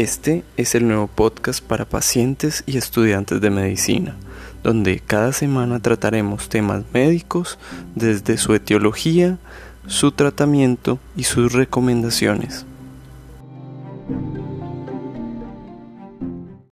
Este es el nuevo podcast para pacientes y estudiantes de medicina, donde cada semana trataremos temas médicos desde su etiología, su tratamiento y sus recomendaciones.